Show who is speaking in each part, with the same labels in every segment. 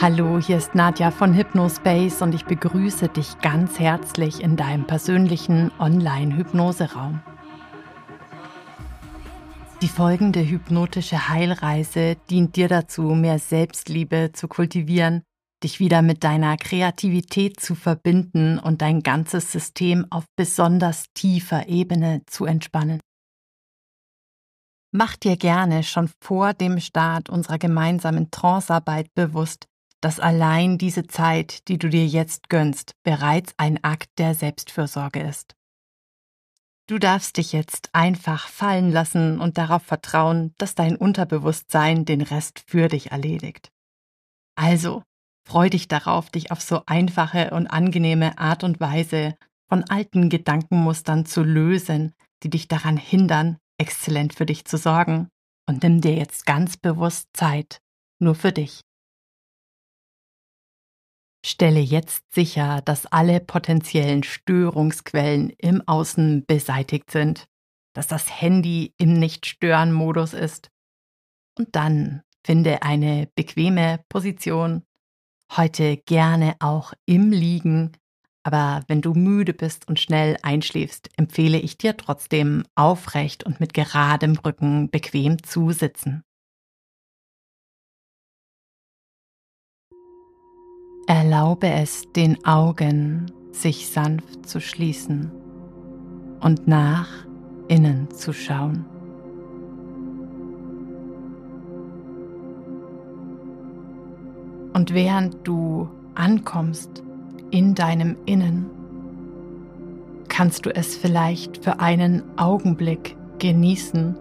Speaker 1: Hallo, hier ist Nadja von Hypnospace und ich begrüße dich ganz herzlich in deinem persönlichen Online-Hypnoseraum. Die folgende hypnotische Heilreise dient dir dazu, mehr Selbstliebe zu kultivieren, dich wieder mit deiner Kreativität zu verbinden und dein ganzes System auf besonders tiefer Ebene zu entspannen. Mach dir gerne schon vor dem Start unserer gemeinsamen Trancearbeit bewusst, dass allein diese Zeit, die du dir jetzt gönnst, bereits ein Akt der Selbstfürsorge ist. Du darfst dich jetzt einfach fallen lassen und darauf vertrauen, dass dein Unterbewusstsein den Rest für dich erledigt. Also, freu dich darauf, dich auf so einfache und angenehme Art und Weise von alten Gedankenmustern zu lösen, die dich daran hindern, exzellent für dich zu sorgen, und nimm dir jetzt ganz bewusst Zeit, nur für dich. Stelle jetzt sicher, dass alle potenziellen Störungsquellen im Außen beseitigt sind, dass das Handy im Nicht-Stören-Modus ist. Und dann finde eine bequeme Position, heute gerne auch im Liegen, aber wenn du müde bist und schnell einschläfst, empfehle ich dir trotzdem aufrecht und mit geradem Rücken bequem zu sitzen. Erlaube es den Augen, sich sanft zu schließen und nach innen zu schauen. Und während du ankommst in deinem Innen, kannst du es vielleicht für einen Augenblick genießen,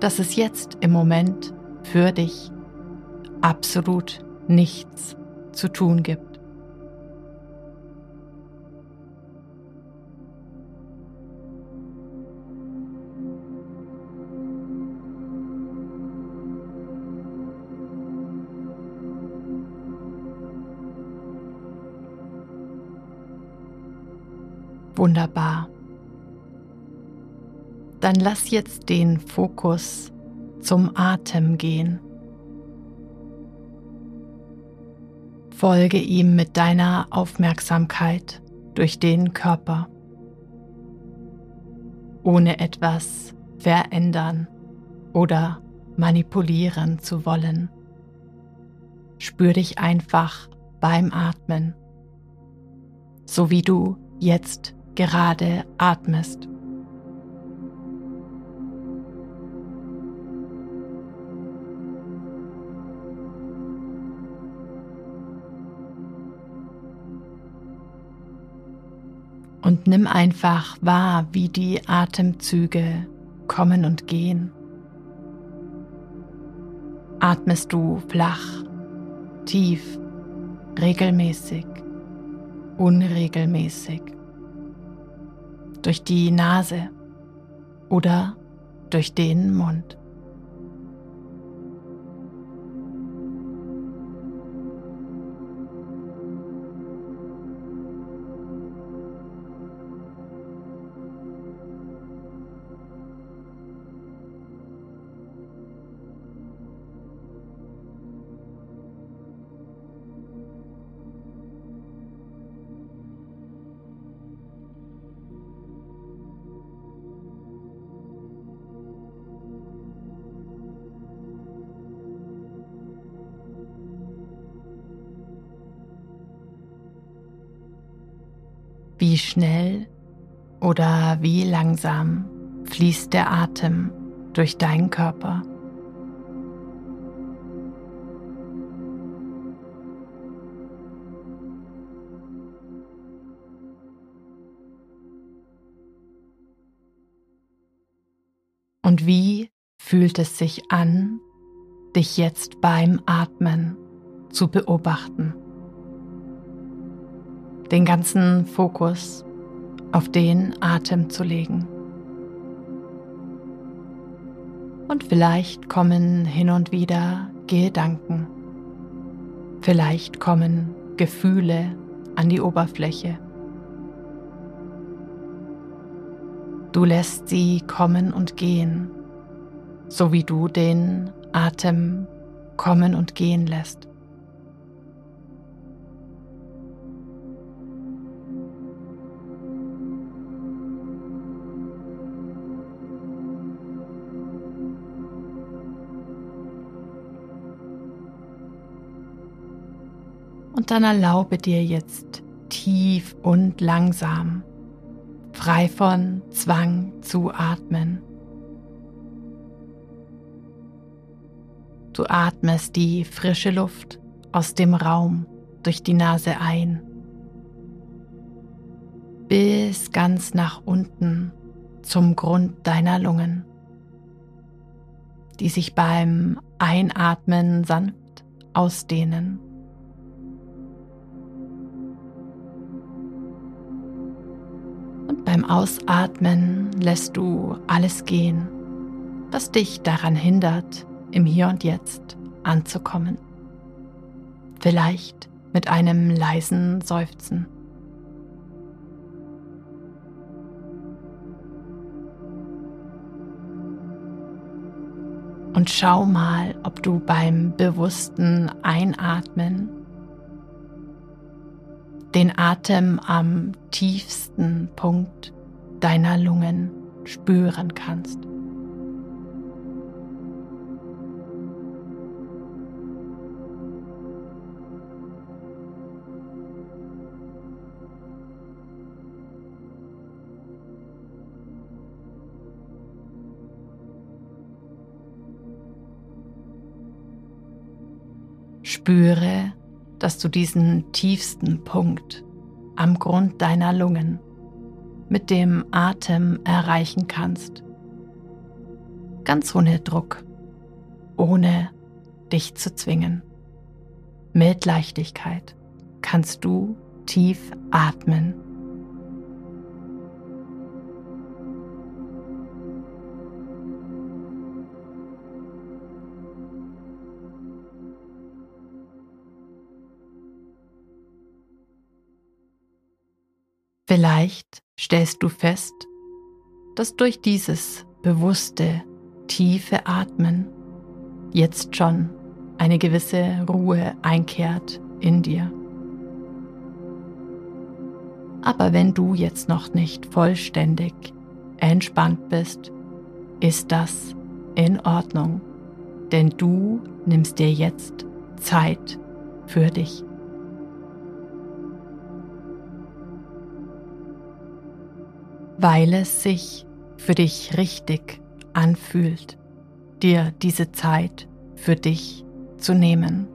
Speaker 1: dass es jetzt im Moment für dich absolut nichts zu tun gibt. Wunderbar. Dann lass jetzt den Fokus zum Atem gehen. Folge ihm mit deiner Aufmerksamkeit durch den Körper, ohne etwas verändern oder manipulieren zu wollen. Spür dich einfach beim Atmen, so wie du jetzt gerade atmest. und nimm einfach wahr, wie die Atemzüge kommen und gehen. Atmest du flach, tief, regelmäßig, unregelmäßig, durch die Nase oder durch den Mund. Schnell oder wie langsam fließt der Atem durch deinen Körper? Und wie fühlt es sich an, dich jetzt beim Atmen zu beobachten? Den ganzen Fokus auf den Atem zu legen. Und vielleicht kommen hin und wieder Gedanken, vielleicht kommen Gefühle an die Oberfläche. Du lässt sie kommen und gehen, so wie du den Atem kommen und gehen lässt. Und dann erlaube dir jetzt tief und langsam, frei von Zwang zu atmen. Du atmest die frische Luft aus dem Raum durch die Nase ein, bis ganz nach unten zum Grund deiner Lungen, die sich beim Einatmen sanft ausdehnen. Ausatmen lässt du alles gehen, was dich daran hindert, im Hier und Jetzt anzukommen. Vielleicht mit einem leisen Seufzen. Und schau mal, ob du beim bewussten Einatmen den Atem am tiefsten Punkt deiner Lungen spüren kannst. Spüre, dass du diesen tiefsten Punkt am Grund deiner Lungen mit dem Atem erreichen kannst. Ganz ohne Druck, ohne dich zu zwingen. Mit Leichtigkeit kannst du tief atmen. Vielleicht stellst du fest, dass durch dieses bewusste, tiefe Atmen jetzt schon eine gewisse Ruhe einkehrt in dir. Aber wenn du jetzt noch nicht vollständig entspannt bist, ist das in Ordnung, denn du nimmst dir jetzt Zeit für dich. Weil es sich für dich richtig anfühlt, dir diese Zeit für dich zu nehmen.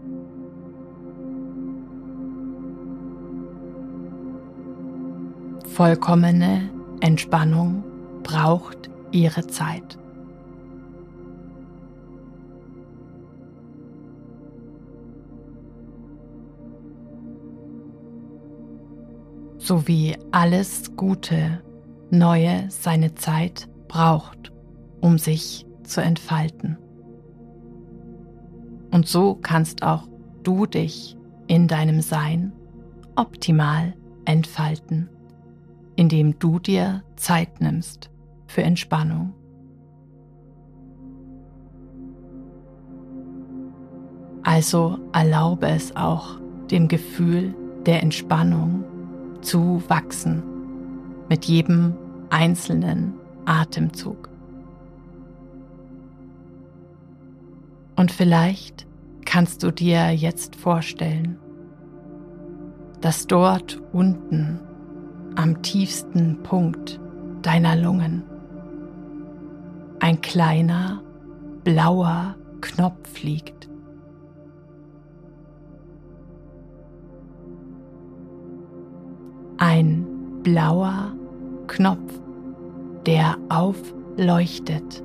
Speaker 1: Vollkommene Entspannung braucht ihre Zeit. So wie alles Gute Neue seine Zeit braucht, um sich zu entfalten. Und so kannst auch du dich in deinem Sein optimal entfalten, indem du dir Zeit nimmst für Entspannung. Also erlaube es auch dem Gefühl der Entspannung zu wachsen mit jedem einzelnen Atemzug. Und vielleicht kannst du dir jetzt vorstellen, dass dort unten am tiefsten Punkt deiner Lungen ein kleiner blauer Knopf liegt. Blauer Knopf, der aufleuchtet,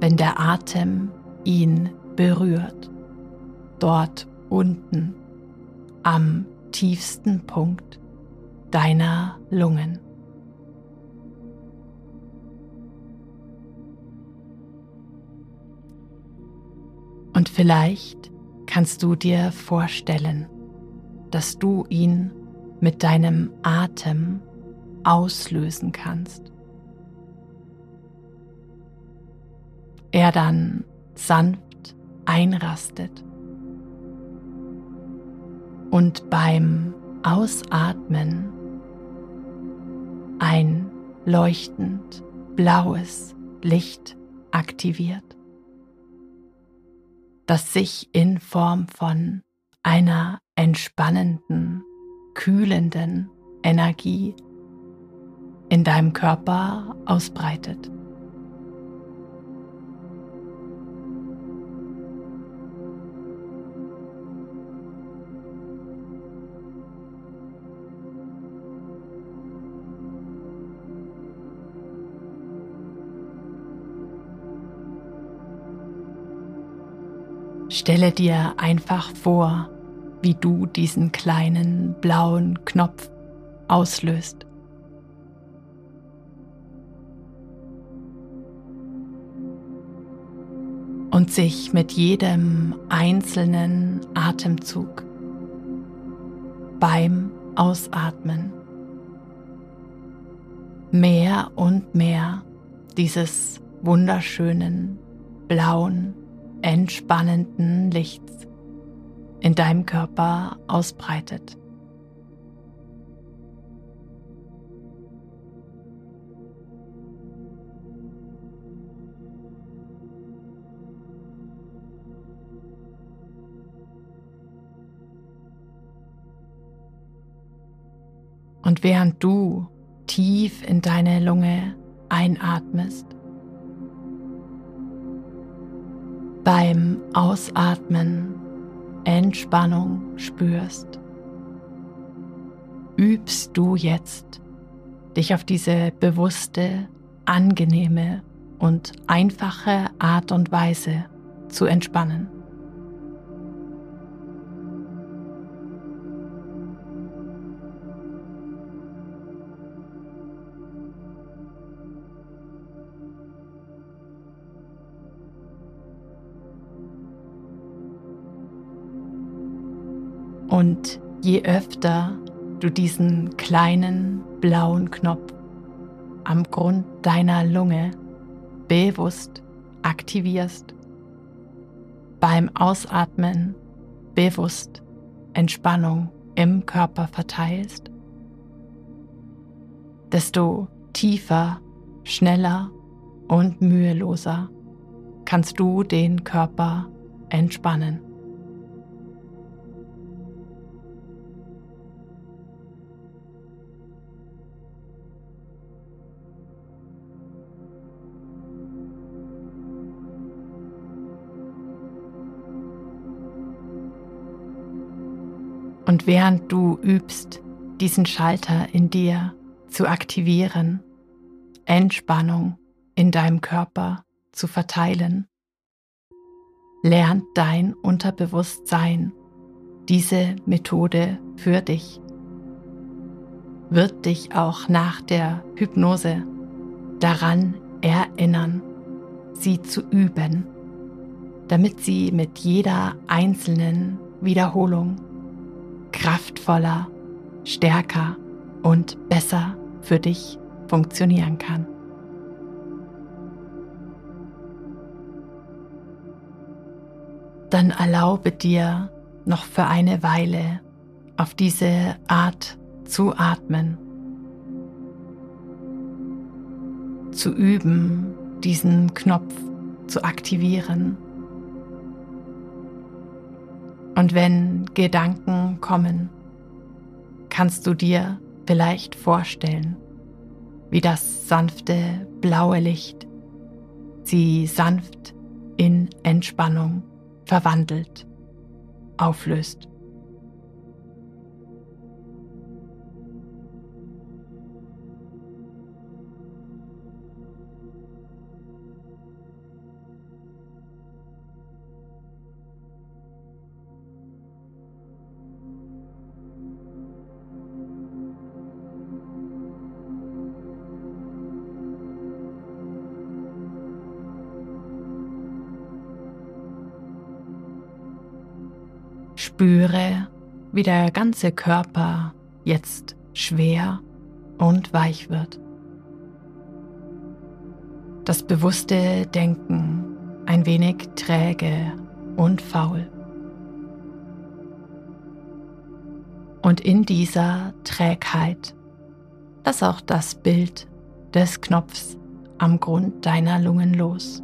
Speaker 1: wenn der Atem ihn berührt, dort unten am tiefsten Punkt deiner Lungen. Und vielleicht kannst du dir vorstellen, dass du ihn mit deinem Atem auslösen kannst. er dann sanft einrastet. Und beim Ausatmen ein leuchtend blaues Licht aktiviert, das sich in Form von einer entspannenden, kühlenden Energie in deinem Körper ausbreitet. Stelle dir einfach vor, wie du diesen kleinen blauen Knopf auslöst. Und sich mit jedem einzelnen Atemzug beim Ausatmen mehr und mehr dieses wunderschönen blauen entspannenden Lichts in deinem Körper ausbreitet. Und während du tief in deine Lunge einatmest, beim Ausatmen Entspannung spürst, übst du jetzt, dich auf diese bewusste, angenehme und einfache Art und Weise zu entspannen. Und je öfter du diesen kleinen blauen Knopf am Grund deiner Lunge bewusst aktivierst, beim Ausatmen bewusst Entspannung im Körper verteilst, desto tiefer, schneller und müheloser kannst du den Körper entspannen. Und während du übst, diesen Schalter in dir zu aktivieren, Entspannung in deinem Körper zu verteilen, lernt dein Unterbewusstsein diese Methode für dich, wird dich auch nach der Hypnose daran erinnern, sie zu üben, damit sie mit jeder einzelnen Wiederholung kraftvoller, stärker und besser für dich funktionieren kann. Dann erlaube dir noch für eine Weile auf diese Art zu atmen, zu üben, diesen Knopf zu aktivieren und wenn Gedanken kommen, kannst du dir vielleicht vorstellen, wie das sanfte blaue Licht sie sanft in Entspannung verwandelt, auflöst. Spüre, wie der ganze Körper jetzt schwer und weich wird. Das bewusste Denken ein wenig träge und faul. Und in dieser Trägheit lass auch das Bild des Knopfs am Grund deiner Lungen los.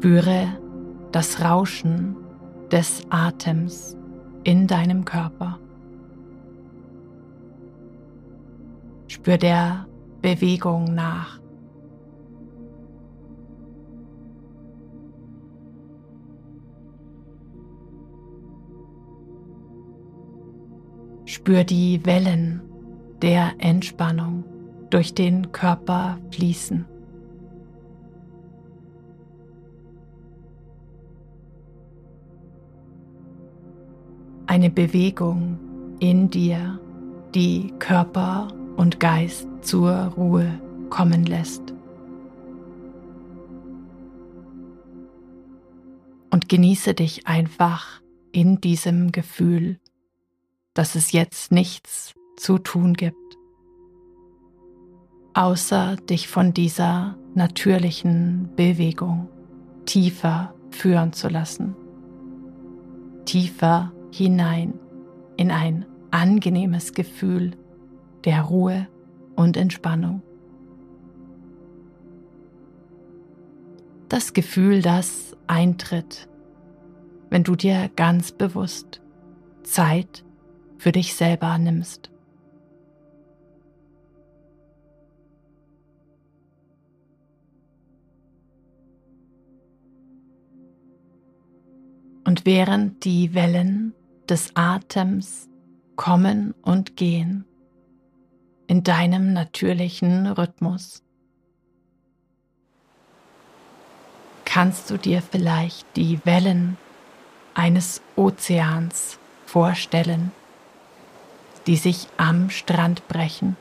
Speaker 1: Spüre das Rauschen des Atems in deinem Körper. Spür der Bewegung nach. Spür die Wellen der Entspannung durch den Körper fließen. Eine Bewegung in dir, die Körper und Geist zur Ruhe kommen lässt. Und genieße dich einfach in diesem Gefühl dass es jetzt nichts zu tun gibt, außer dich von dieser natürlichen Bewegung tiefer führen zu lassen, tiefer hinein in ein angenehmes Gefühl der Ruhe und Entspannung. Das Gefühl, das eintritt, wenn du dir ganz bewusst Zeit für dich selber nimmst. Und während die Wellen des Atems kommen und gehen in deinem natürlichen Rhythmus, kannst du dir vielleicht die Wellen eines Ozeans vorstellen, die sich am Strand brechen,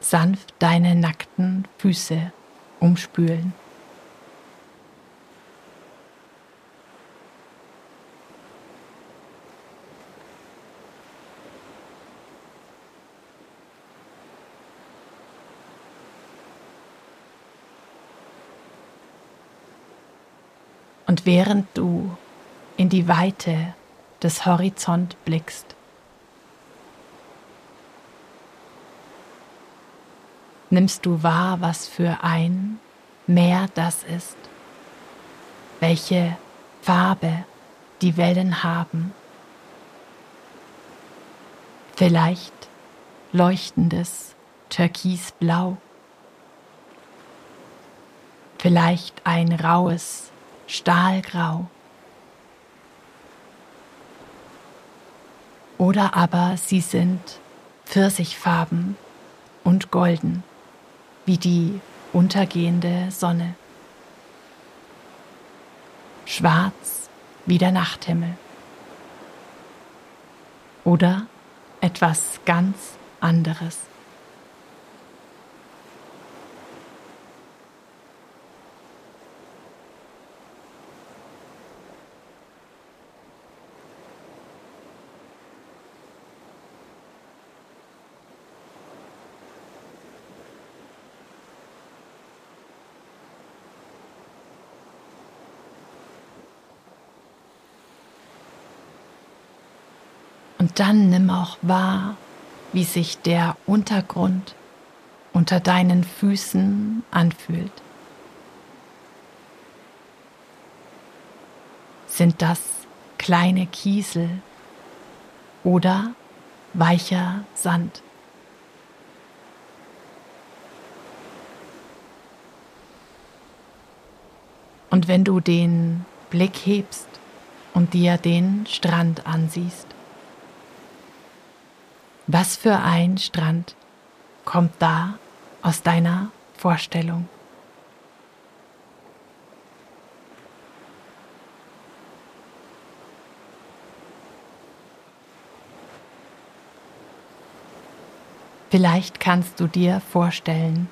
Speaker 1: sanft deine nackten Füße umspülen. Und während du in die Weite des Horizont blickst, nimmst du wahr, was für ein Meer das ist, welche Farbe die Wellen haben. Vielleicht leuchtendes Türkisblau, vielleicht ein raues Stahlgrau. Oder aber sie sind Pfirsichfarben und golden wie die untergehende Sonne. Schwarz wie der Nachthimmel. Oder etwas ganz anderes. Dann nimm auch wahr, wie sich der Untergrund unter deinen Füßen anfühlt. Sind das kleine Kiesel oder weicher Sand? Und wenn du den Blick hebst und dir den Strand ansiehst, was für ein Strand kommt da aus deiner Vorstellung? Vielleicht kannst du dir vorstellen,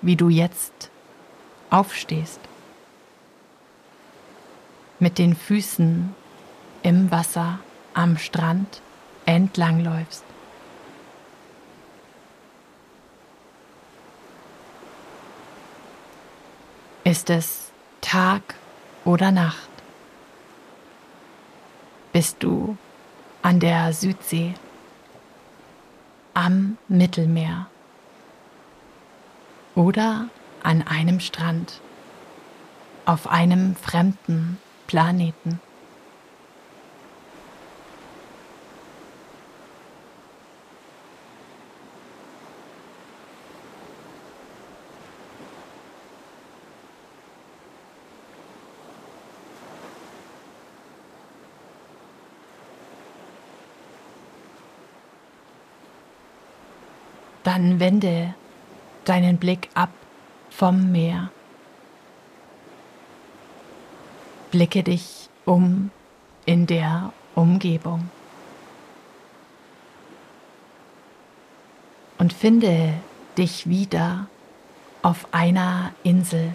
Speaker 1: wie du jetzt aufstehst, mit den Füßen im Wasser am Strand entlangläufst. Ist es Tag oder Nacht? Bist du an der Südsee, am Mittelmeer oder an einem Strand, auf einem fremden Planeten? Dann wende deinen Blick ab vom Meer. Blicke dich um in der Umgebung und finde dich wieder auf einer Insel,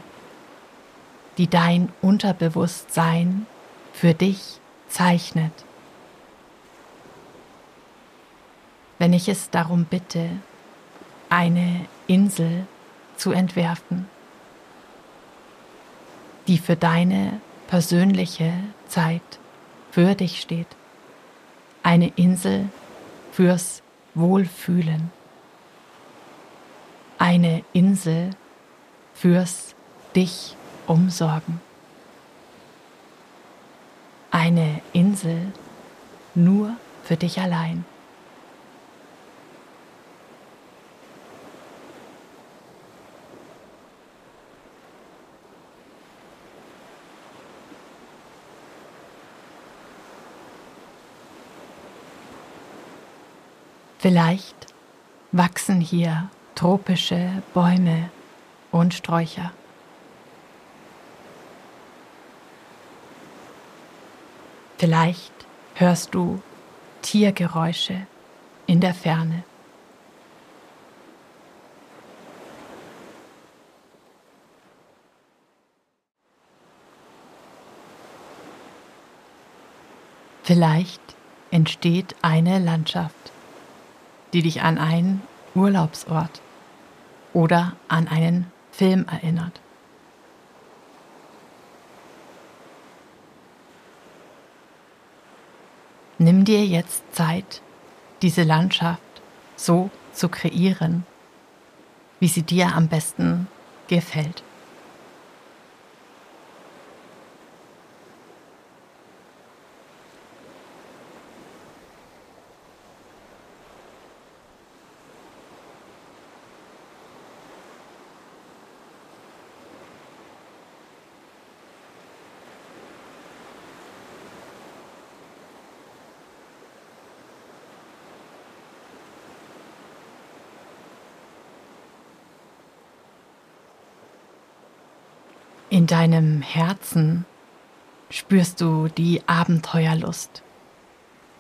Speaker 1: die dein Unterbewusstsein für dich zeichnet. Wenn ich es darum bitte, eine Insel zu entwerfen, die für deine persönliche Zeit für dich steht. Eine Insel fürs Wohlfühlen. Eine Insel fürs dich umsorgen. Eine Insel nur für dich allein. Vielleicht wachsen hier tropische Bäume und Sträucher. Vielleicht hörst du Tiergeräusche in der Ferne. Vielleicht entsteht eine Landschaft die dich an einen Urlaubsort oder an einen Film erinnert. Nimm dir jetzt Zeit, diese Landschaft so zu kreieren, wie sie dir am besten gefällt. In deinem Herzen spürst du die Abenteuerlust,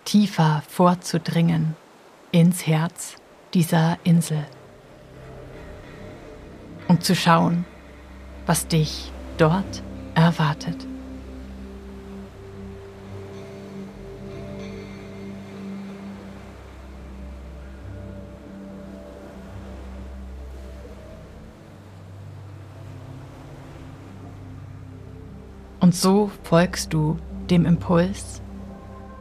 Speaker 1: tiefer vorzudringen ins Herz dieser Insel und zu schauen, was dich dort erwartet. Und so folgst du dem Impuls,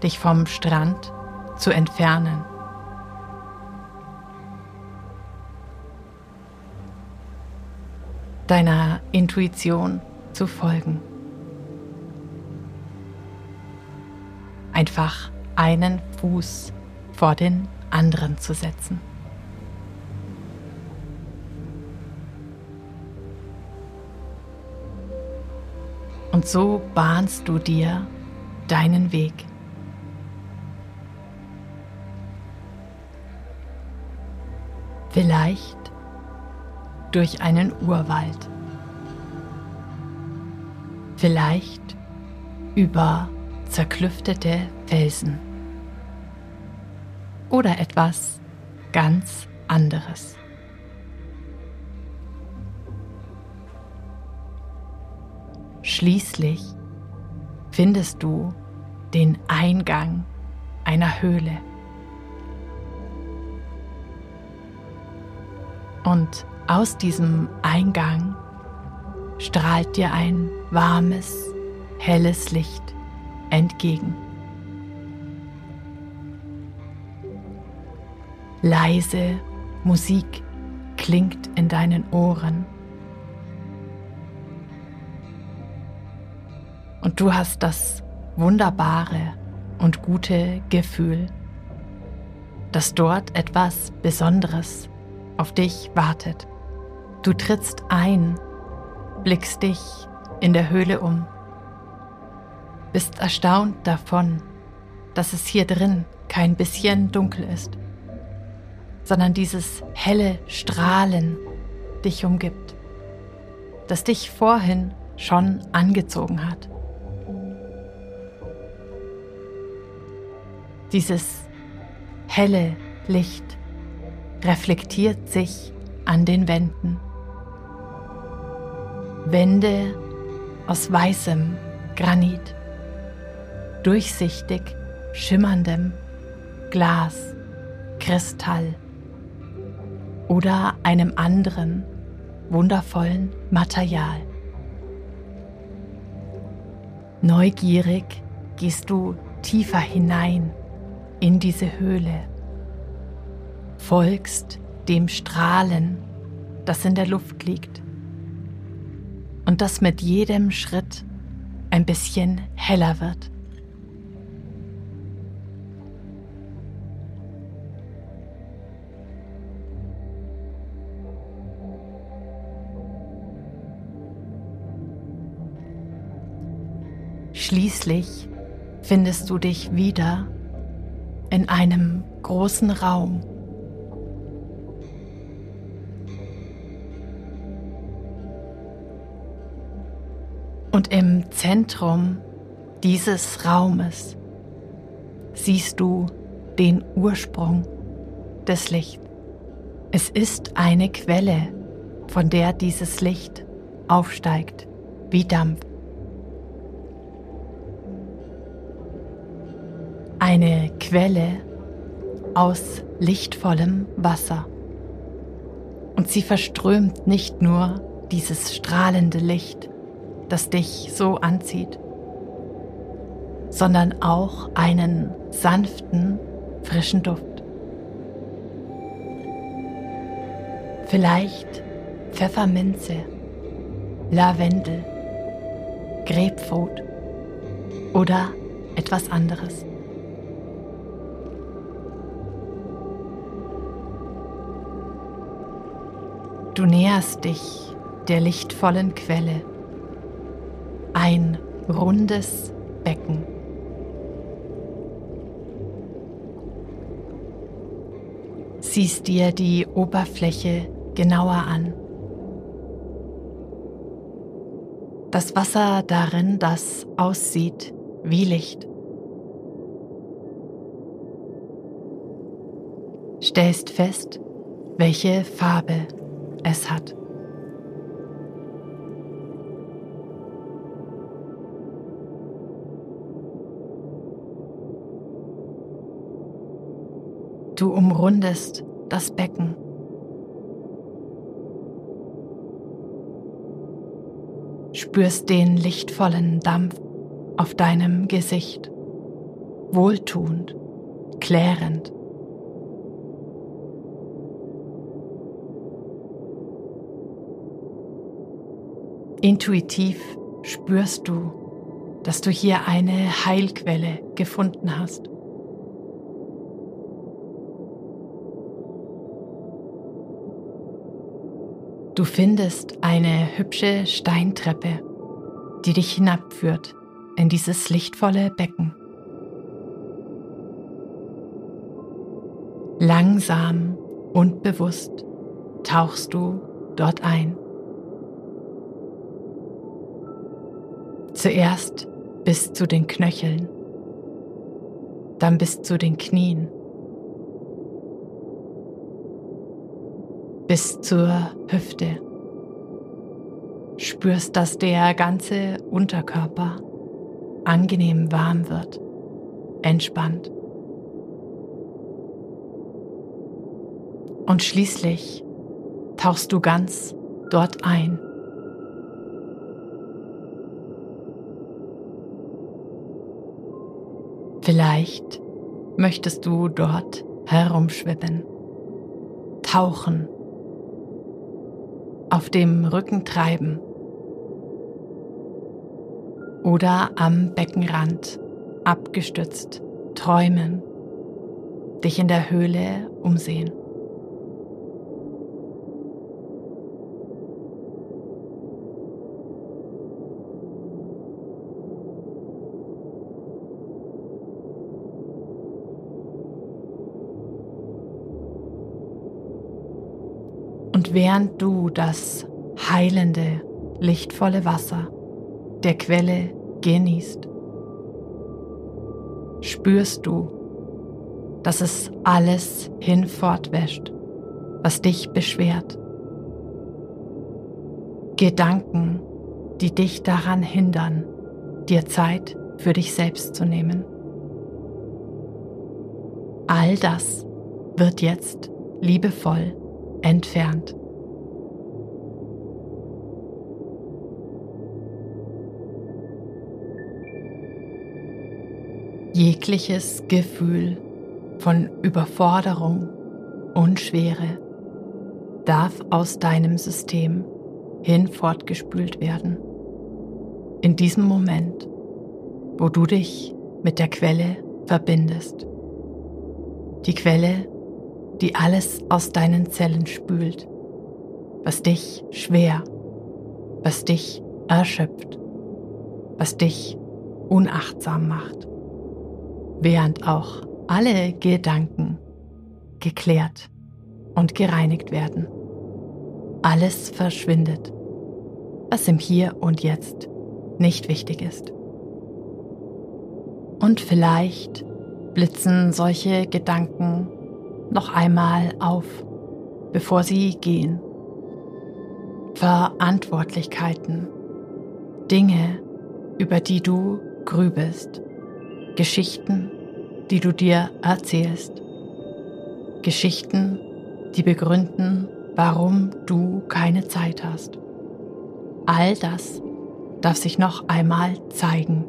Speaker 1: dich vom Strand zu entfernen. Deiner Intuition zu folgen. Einfach einen Fuß vor den anderen zu setzen. Und so bahnst du dir deinen Weg. Vielleicht durch einen Urwald. Vielleicht über zerklüftete Felsen. Oder etwas ganz anderes. Schließlich findest du den Eingang einer Höhle. Und aus diesem Eingang strahlt dir ein warmes, helles Licht entgegen. Leise Musik klingt in deinen Ohren. Und du hast das wunderbare und gute Gefühl, dass dort etwas Besonderes auf dich wartet. Du trittst ein, blickst dich in der Höhle um, bist erstaunt davon, dass es hier drin kein bisschen dunkel ist, sondern dieses helle Strahlen dich umgibt, das dich vorhin schon angezogen hat. Dieses helle Licht reflektiert sich an den Wänden. Wände aus weißem Granit, durchsichtig schimmerndem Glas, Kristall oder einem anderen wundervollen Material. Neugierig gehst du tiefer hinein in diese Höhle, folgst dem Strahlen, das in der Luft liegt und das mit jedem Schritt ein bisschen heller wird. Schließlich findest du dich wieder in einem großen Raum. Und im Zentrum dieses Raumes siehst du den Ursprung des Lichts. Es ist eine Quelle, von der dieses Licht aufsteigt wie Dampf. Eine Quelle aus lichtvollem Wasser. Und sie verströmt nicht nur dieses strahlende Licht, das dich so anzieht, sondern auch einen sanften, frischen Duft. Vielleicht Pfefferminze, Lavendel, Grapefruit oder etwas anderes. Du näherst dich der lichtvollen Quelle ein rundes Becken. Siehst dir die Oberfläche genauer an. Das Wasser darin, das aussieht wie Licht. Stellst fest, welche Farbe es hat. Du umrundest das Becken. Spürst den lichtvollen Dampf auf deinem Gesicht, wohltuend, klärend. Intuitiv spürst du, dass du hier eine Heilquelle gefunden hast. Du findest eine hübsche Steintreppe, die dich hinabführt in dieses lichtvolle Becken. Langsam und bewusst tauchst du dort ein. Zuerst bis zu den Knöcheln, dann bis zu den Knien. bis zur Hüfte. Spürst, dass der ganze Unterkörper angenehm warm wird, entspannt. Und schließlich tauchst du ganz dort ein, Vielleicht möchtest du dort herumschwimmen, tauchen, auf dem Rücken treiben oder am Beckenrand abgestützt träumen, dich in der Höhle umsehen. Während du das heilende, lichtvolle Wasser der Quelle genießt, spürst du, dass es alles hinfortwäscht, was dich beschwert. Gedanken, die dich daran hindern, dir Zeit für dich selbst zu nehmen. All das wird jetzt liebevoll entfernt. Jegliches Gefühl von Überforderung und Schwere darf aus deinem System hinfortgespült werden. In diesem Moment, wo du dich mit der Quelle verbindest. Die Quelle die alles aus deinen Zellen spült, was dich schwer, was dich erschöpft, was dich unachtsam macht, während auch alle Gedanken geklärt und gereinigt werden. Alles verschwindet, was im Hier und Jetzt nicht wichtig ist. Und vielleicht blitzen solche Gedanken noch einmal auf, bevor sie gehen. Verantwortlichkeiten, Dinge, über die du grübelst, Geschichten, die du dir erzählst, Geschichten, die begründen, warum du keine Zeit hast. All das darf sich noch einmal zeigen,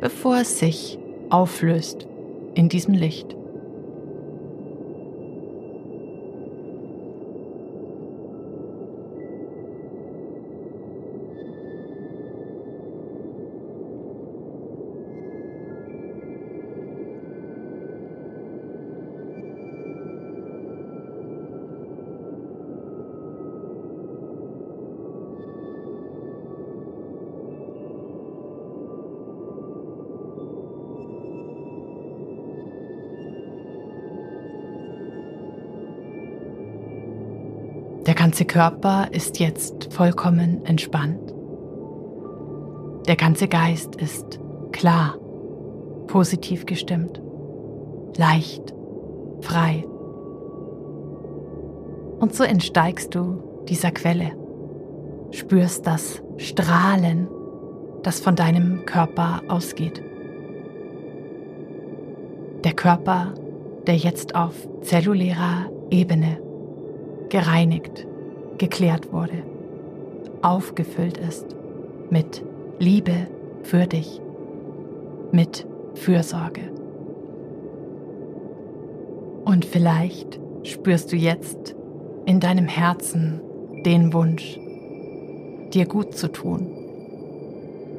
Speaker 1: bevor es sich auflöst in diesem Licht. Ganze Körper ist jetzt vollkommen entspannt. Der ganze Geist ist klar, positiv gestimmt, leicht, frei. Und so entsteigst du dieser Quelle, spürst das Strahlen, das von deinem Körper ausgeht. Der Körper, der jetzt auf zellulärer Ebene gereinigt, geklärt wurde, aufgefüllt ist mit Liebe für dich, mit Fürsorge. Und vielleicht spürst du jetzt in deinem Herzen den Wunsch, dir gut zu tun,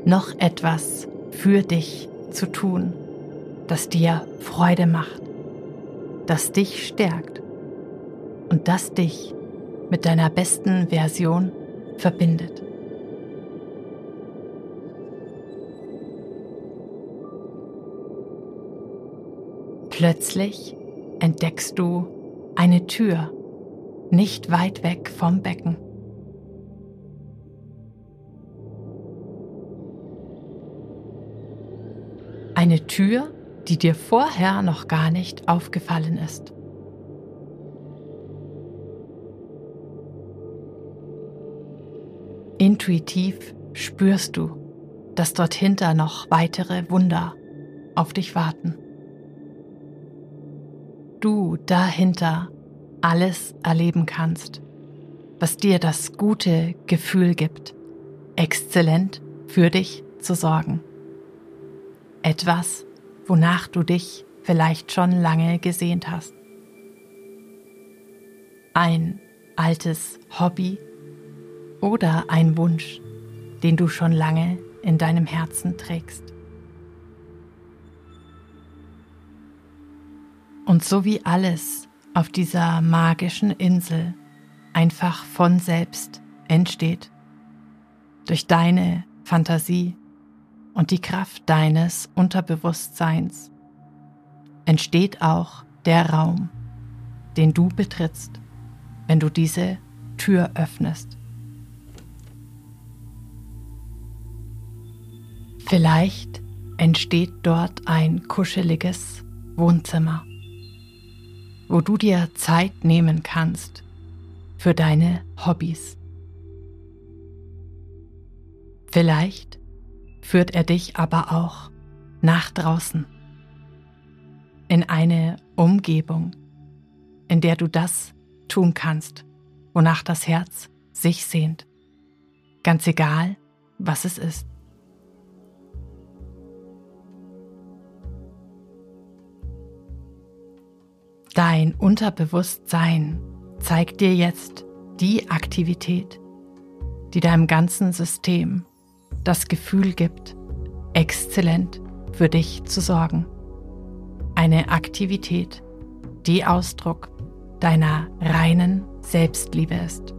Speaker 1: noch etwas für dich zu tun, das dir Freude macht, das dich stärkt und das dich mit deiner besten Version verbindet. Plötzlich entdeckst du eine Tür nicht weit weg vom Becken. Eine Tür, die dir vorher noch gar nicht aufgefallen ist. Intuitiv spürst du, dass dort hinter noch weitere Wunder auf dich warten. Du dahinter alles erleben kannst, was dir das gute Gefühl gibt, exzellent für dich zu sorgen. Etwas, wonach du dich vielleicht schon lange gesehnt hast. Ein altes Hobby oder ein Wunsch, den du schon lange in deinem Herzen trägst. Und so wie alles auf dieser magischen Insel einfach von selbst entsteht, durch deine Fantasie und die Kraft deines Unterbewusstseins, entsteht auch der Raum, den du betrittst, wenn du diese Tür öffnest. Vielleicht entsteht dort ein kuscheliges Wohnzimmer wo du dir Zeit nehmen kannst für deine Hobbys. Vielleicht führt er dich aber auch nach draußen, in eine Umgebung, in der du das tun kannst, wonach das Herz sich sehnt, ganz egal, was es ist. Dein Unterbewusstsein zeigt dir jetzt die Aktivität, die deinem ganzen System das Gefühl gibt, exzellent für dich zu sorgen. Eine Aktivität, die Ausdruck deiner reinen Selbstliebe ist.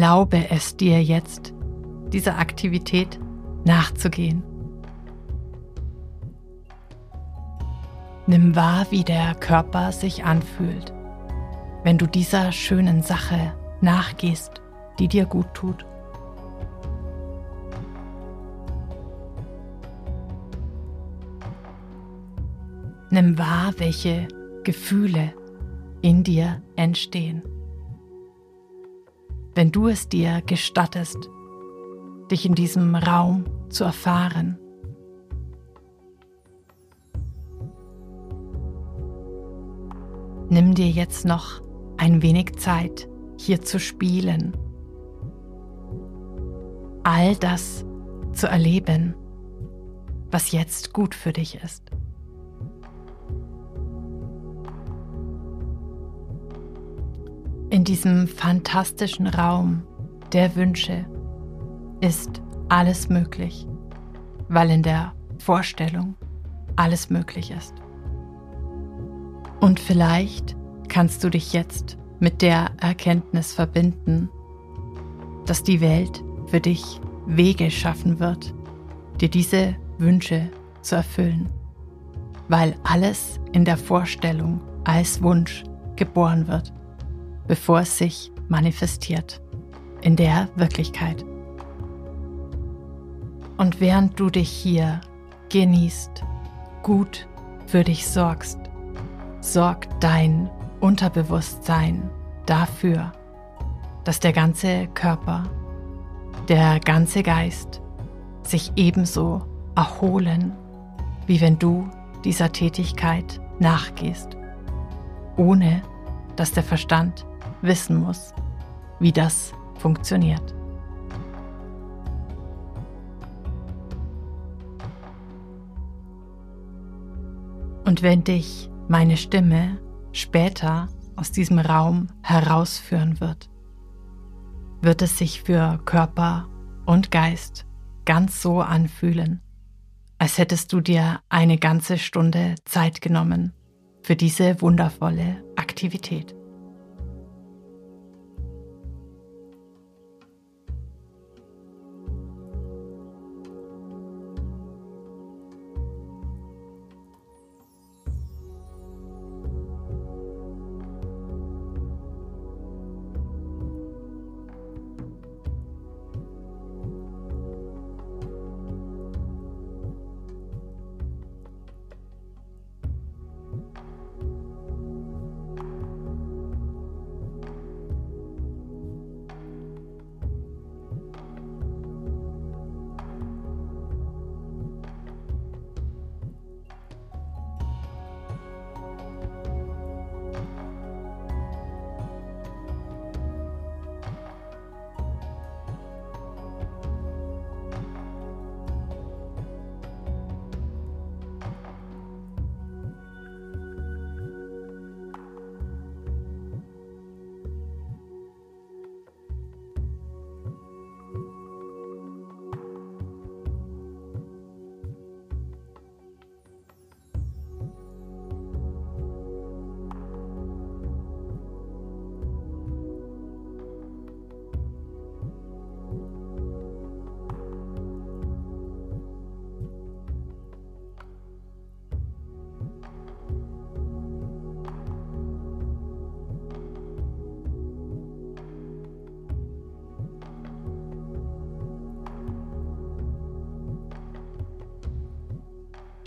Speaker 1: Erlaube es dir jetzt, dieser Aktivität nachzugehen. Nimm wahr, wie der Körper sich anfühlt, wenn du dieser schönen Sache nachgehst, die dir gut tut. Nimm wahr, welche Gefühle in dir entstehen wenn du es dir gestattest, dich in diesem Raum zu erfahren. Nimm dir jetzt noch ein wenig Zeit, hier zu spielen. All das zu erleben, was jetzt gut für dich ist. In diesem fantastischen Raum der Wünsche ist alles möglich, weil in der Vorstellung alles möglich ist. Und vielleicht kannst du dich jetzt mit der Erkenntnis verbinden, dass die Welt für dich Wege schaffen wird, dir diese Wünsche zu erfüllen, weil alles in der Vorstellung als Wunsch geboren wird bevor es sich manifestiert in der Wirklichkeit. Und während du dich hier genießt, gut für dich sorgst, sorgt dein Unterbewusstsein dafür, dass der ganze Körper, der ganze Geist sich ebenso erholen, wie wenn du dieser Tätigkeit nachgehst, ohne dass der Verstand wissen muss, wie das funktioniert. Und wenn dich meine Stimme später aus diesem Raum herausführen wird, wird es sich für Körper und Geist ganz so anfühlen, als hättest du dir eine ganze Stunde Zeit genommen für diese wundervolle Aktivität.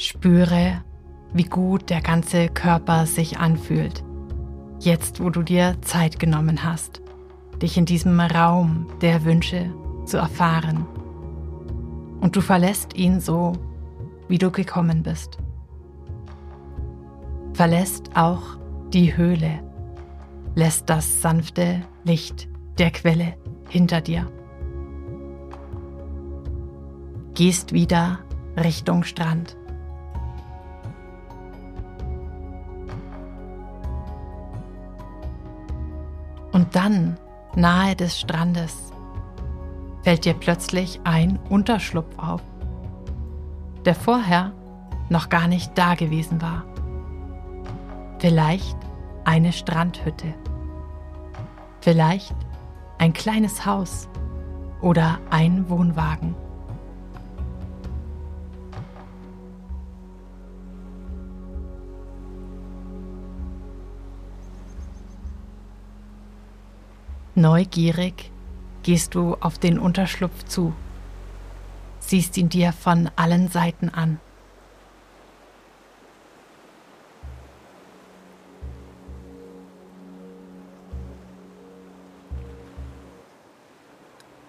Speaker 1: Spüre, wie gut der ganze Körper sich anfühlt, jetzt wo du dir Zeit genommen hast, dich in diesem Raum der Wünsche zu erfahren. Und du verlässt ihn so, wie du gekommen bist. Verlässt auch die Höhle, lässt das sanfte Licht der Quelle hinter dir. Gehst wieder Richtung Strand. Dann, nahe des Strandes, fällt dir plötzlich ein Unterschlupf auf, der vorher noch gar nicht da gewesen war. Vielleicht eine Strandhütte. Vielleicht ein kleines Haus oder ein Wohnwagen. Neugierig gehst du auf den Unterschlupf zu, siehst ihn dir von allen Seiten an.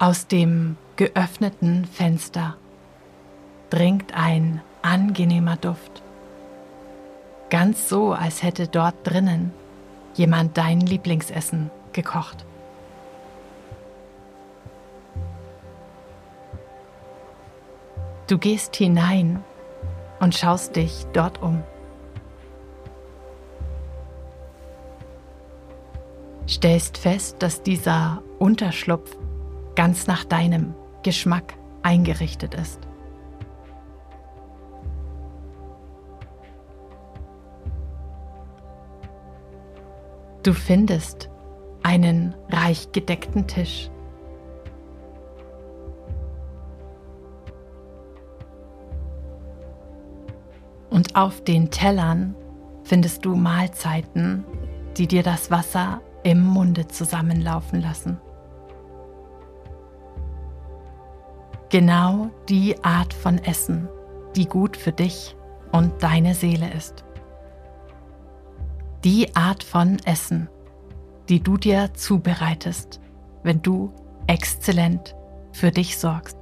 Speaker 1: Aus dem geöffneten Fenster dringt ein angenehmer Duft. Ganz so, als hätte dort drinnen jemand dein Lieblingsessen gekocht. Du gehst hinein und schaust dich dort um. Stellst fest, dass dieser Unterschlupf ganz nach deinem Geschmack eingerichtet ist. Du findest einen reich gedeckten Tisch. Und auf den Tellern findest du Mahlzeiten, die dir das Wasser im Munde zusammenlaufen lassen. Genau die Art von Essen, die gut für dich und deine Seele ist. Die Art von Essen, die du dir zubereitest, wenn du exzellent für dich sorgst.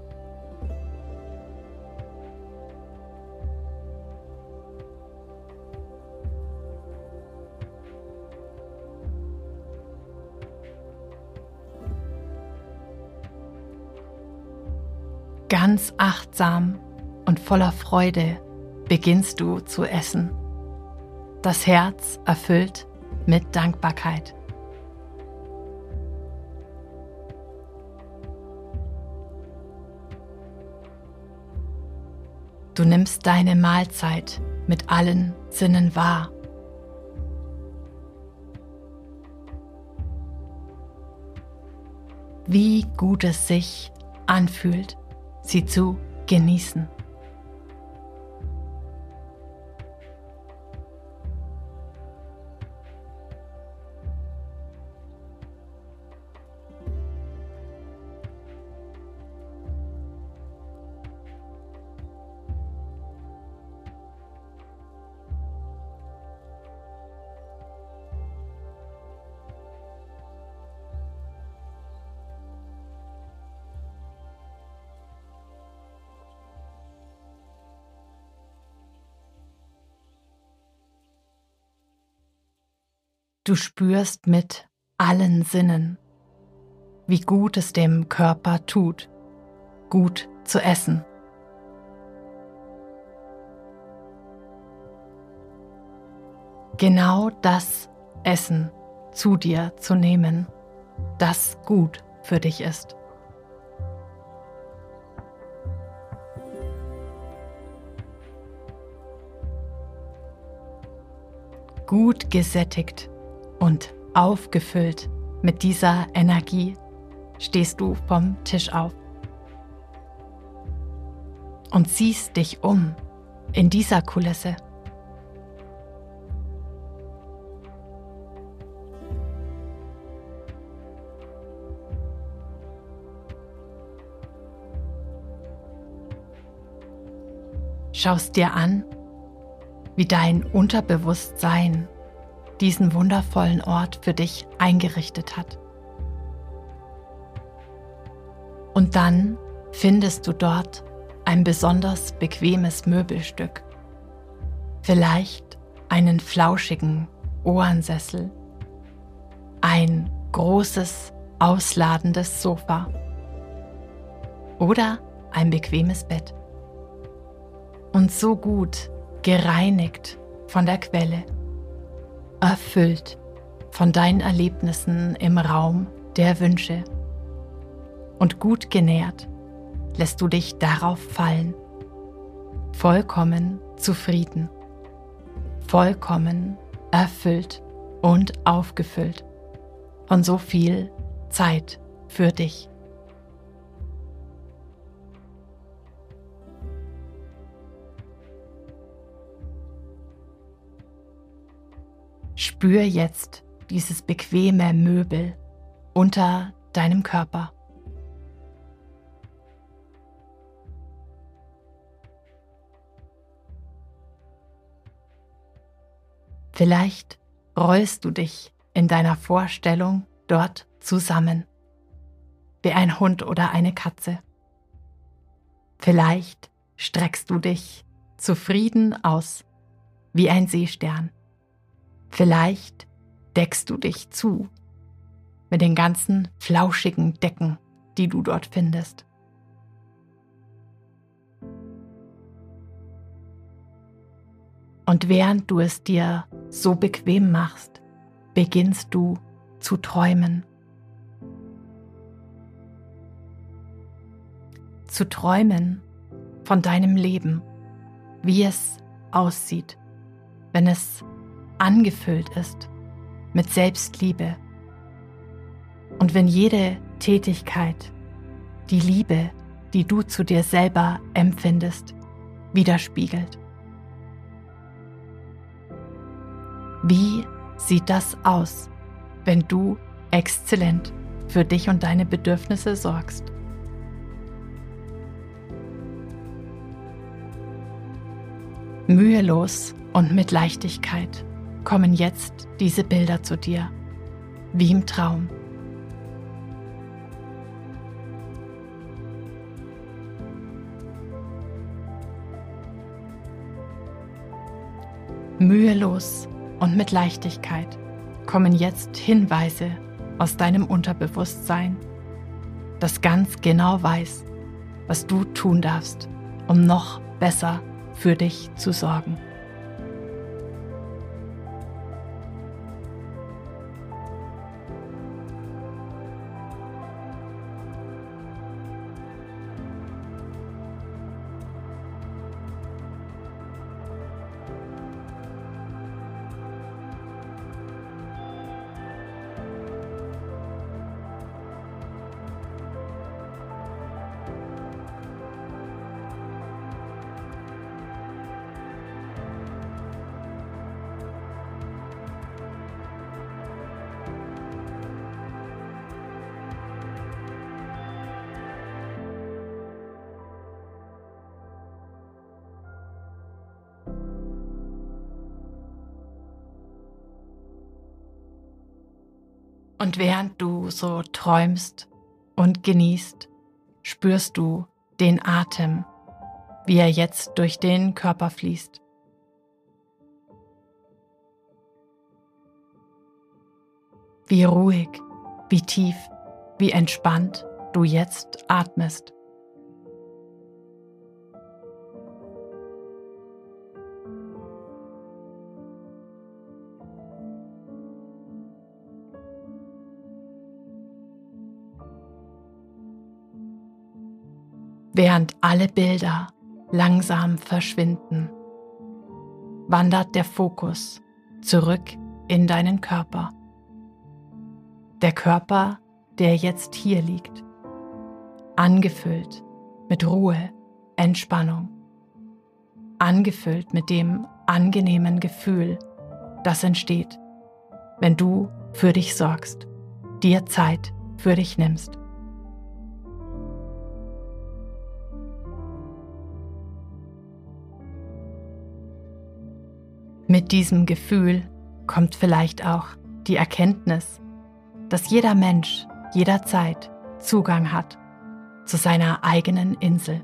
Speaker 1: Ganz achtsam und voller Freude beginnst du zu essen. Das Herz erfüllt mit Dankbarkeit. Du nimmst deine Mahlzeit mit allen Sinnen wahr. Wie gut es sich anfühlt, sie zu genießen. Du spürst mit allen Sinnen, wie gut es dem Körper tut, gut zu essen. Genau das Essen zu dir zu nehmen, das gut für dich ist. Gut gesättigt und aufgefüllt mit dieser Energie stehst du vom Tisch auf und siehst dich um in dieser Kulisse. Schaust dir an, wie dein Unterbewusstsein diesen wundervollen Ort für dich eingerichtet hat. Und dann findest du dort ein besonders bequemes Möbelstück, vielleicht einen flauschigen Ohrensessel, ein großes, ausladendes Sofa oder ein bequemes Bett. Und so gut gereinigt von der Quelle, erfüllt von deinen Erlebnissen im Raum der Wünsche. Und gut genährt lässt du dich darauf fallen, vollkommen zufrieden, vollkommen erfüllt und aufgefüllt. Von so viel Zeit für dich. Spür jetzt dieses bequeme Möbel unter deinem Körper. Vielleicht rollst du dich in deiner Vorstellung dort zusammen, wie ein Hund oder eine Katze. Vielleicht streckst du dich zufrieden aus, wie ein Seestern. Vielleicht deckst du dich zu mit den ganzen flauschigen Decken, die du dort findest. Und während du es dir so bequem machst, beginnst du zu träumen. Zu träumen von deinem Leben, wie es aussieht, wenn es angefüllt ist mit Selbstliebe und wenn jede Tätigkeit die Liebe, die du zu dir selber empfindest, widerspiegelt. Wie sieht das aus, wenn du exzellent für dich und deine Bedürfnisse sorgst? Mühelos und mit Leichtigkeit kommen jetzt diese Bilder zu dir, wie im Traum. Mühelos und mit Leichtigkeit kommen jetzt Hinweise aus deinem Unterbewusstsein, das ganz genau weiß, was du tun darfst, um noch besser für dich zu sorgen. Und während du so träumst und genießt, spürst du den Atem, wie er jetzt durch den Körper fließt. Wie ruhig, wie tief, wie entspannt du jetzt atmest. Während alle Bilder langsam verschwinden, wandert der Fokus zurück in deinen Körper. Der Körper, der jetzt hier liegt, angefüllt mit Ruhe, Entspannung, angefüllt mit dem angenehmen Gefühl, das entsteht, wenn du für dich sorgst, dir Zeit für dich nimmst. Mit diesem Gefühl kommt vielleicht auch die Erkenntnis, dass jeder Mensch jederzeit Zugang hat zu seiner eigenen Insel.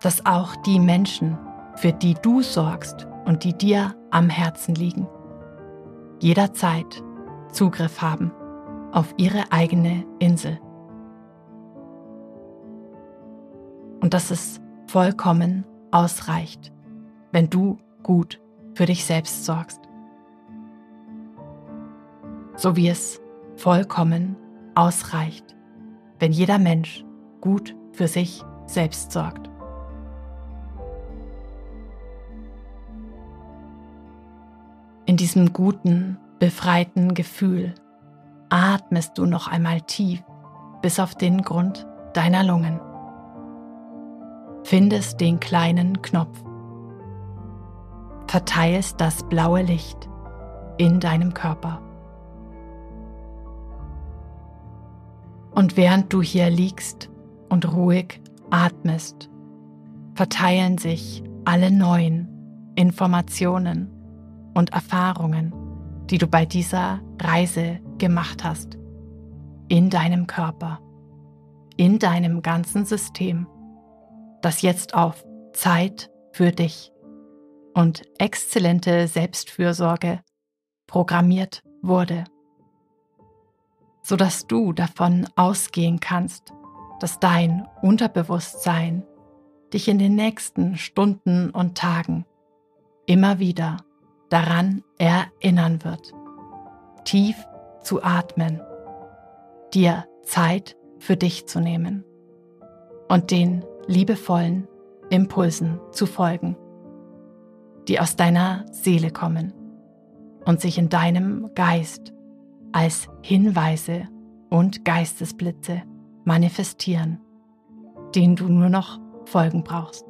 Speaker 1: Dass auch die Menschen, für die du sorgst und die dir am Herzen liegen, jederzeit Zugriff haben auf ihre eigene Insel. Und dass es vollkommen ausreicht, wenn du gut für dich selbst sorgst. So wie es vollkommen ausreicht, wenn jeder Mensch gut für sich selbst sorgt. In diesem guten, befreiten Gefühl atmest du noch einmal tief bis auf den Grund deiner Lungen. Findest den kleinen Knopf. Verteilst das blaue Licht in deinem Körper. Und während du hier liegst und ruhig atmest, verteilen sich alle neuen Informationen und Erfahrungen, die du bei dieser Reise gemacht hast, in deinem Körper, in deinem ganzen System, das jetzt auf Zeit für dich und exzellente Selbstfürsorge programmiert wurde sodass du davon ausgehen kannst, dass dein Unterbewusstsein dich in den nächsten Stunden und Tagen immer wieder daran erinnern wird, tief zu atmen, dir Zeit für dich zu nehmen und den liebevollen Impulsen zu folgen, die aus deiner Seele kommen und sich in deinem Geist als Hinweise und Geistesblitze manifestieren, denen du nur noch Folgen brauchst.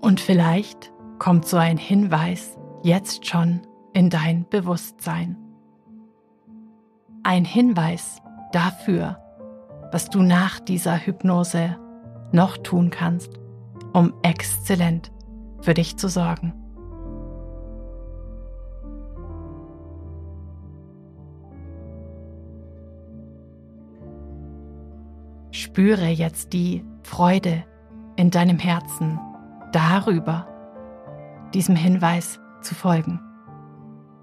Speaker 1: Und vielleicht kommt so ein Hinweis jetzt schon in dein Bewusstsein. Ein Hinweis dafür, was du nach dieser Hypnose noch tun kannst, um exzellent für dich zu sorgen. Spüre jetzt die Freude in deinem Herzen darüber, diesem Hinweis zu folgen,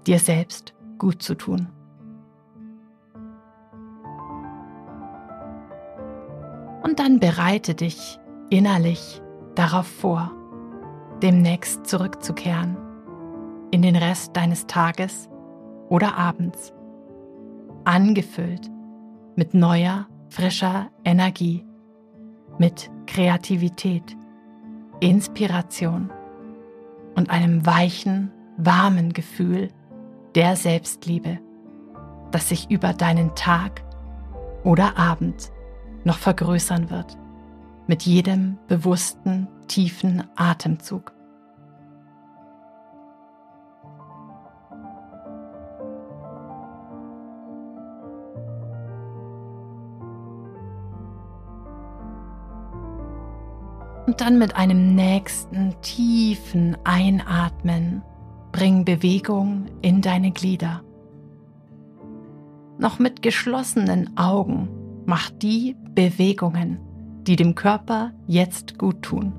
Speaker 1: dir selbst gut zu tun. Und dann bereite dich innerlich darauf vor, demnächst zurückzukehren in den Rest deines Tages oder Abends, angefüllt mit neuer, frischer Energie, mit Kreativität, Inspiration und einem weichen, warmen Gefühl der Selbstliebe, das sich über deinen Tag oder Abend noch vergrößern wird mit jedem bewussten, tiefen Atemzug. Und dann mit einem nächsten tiefen Einatmen bring Bewegung in deine Glieder. Noch mit geschlossenen Augen mach die Bewegungen, die dem Körper jetzt gut tun.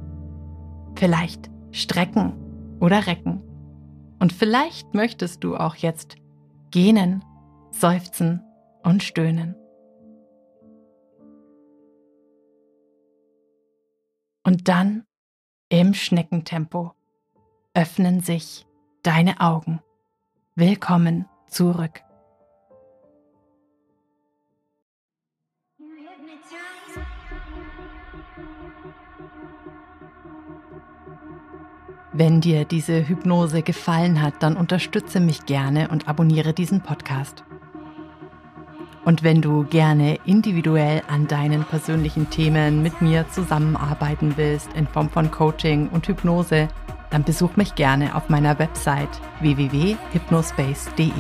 Speaker 1: Vielleicht strecken oder recken. Und vielleicht möchtest du auch jetzt gähnen, seufzen und stöhnen. Und dann im Schneckentempo öffnen sich deine Augen. Willkommen zurück. Wenn dir diese Hypnose gefallen hat, dann unterstütze mich gerne und abonniere diesen Podcast. Und wenn du gerne individuell an deinen persönlichen Themen mit mir zusammenarbeiten willst in Form von Coaching und Hypnose, dann besuch mich gerne auf meiner Website www.hypnospace.de.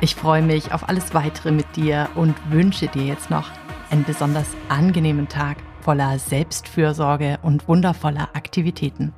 Speaker 1: Ich freue mich auf alles weitere mit dir und wünsche dir jetzt noch einen besonders angenehmen Tag voller Selbstfürsorge und wundervoller Aktivitäten.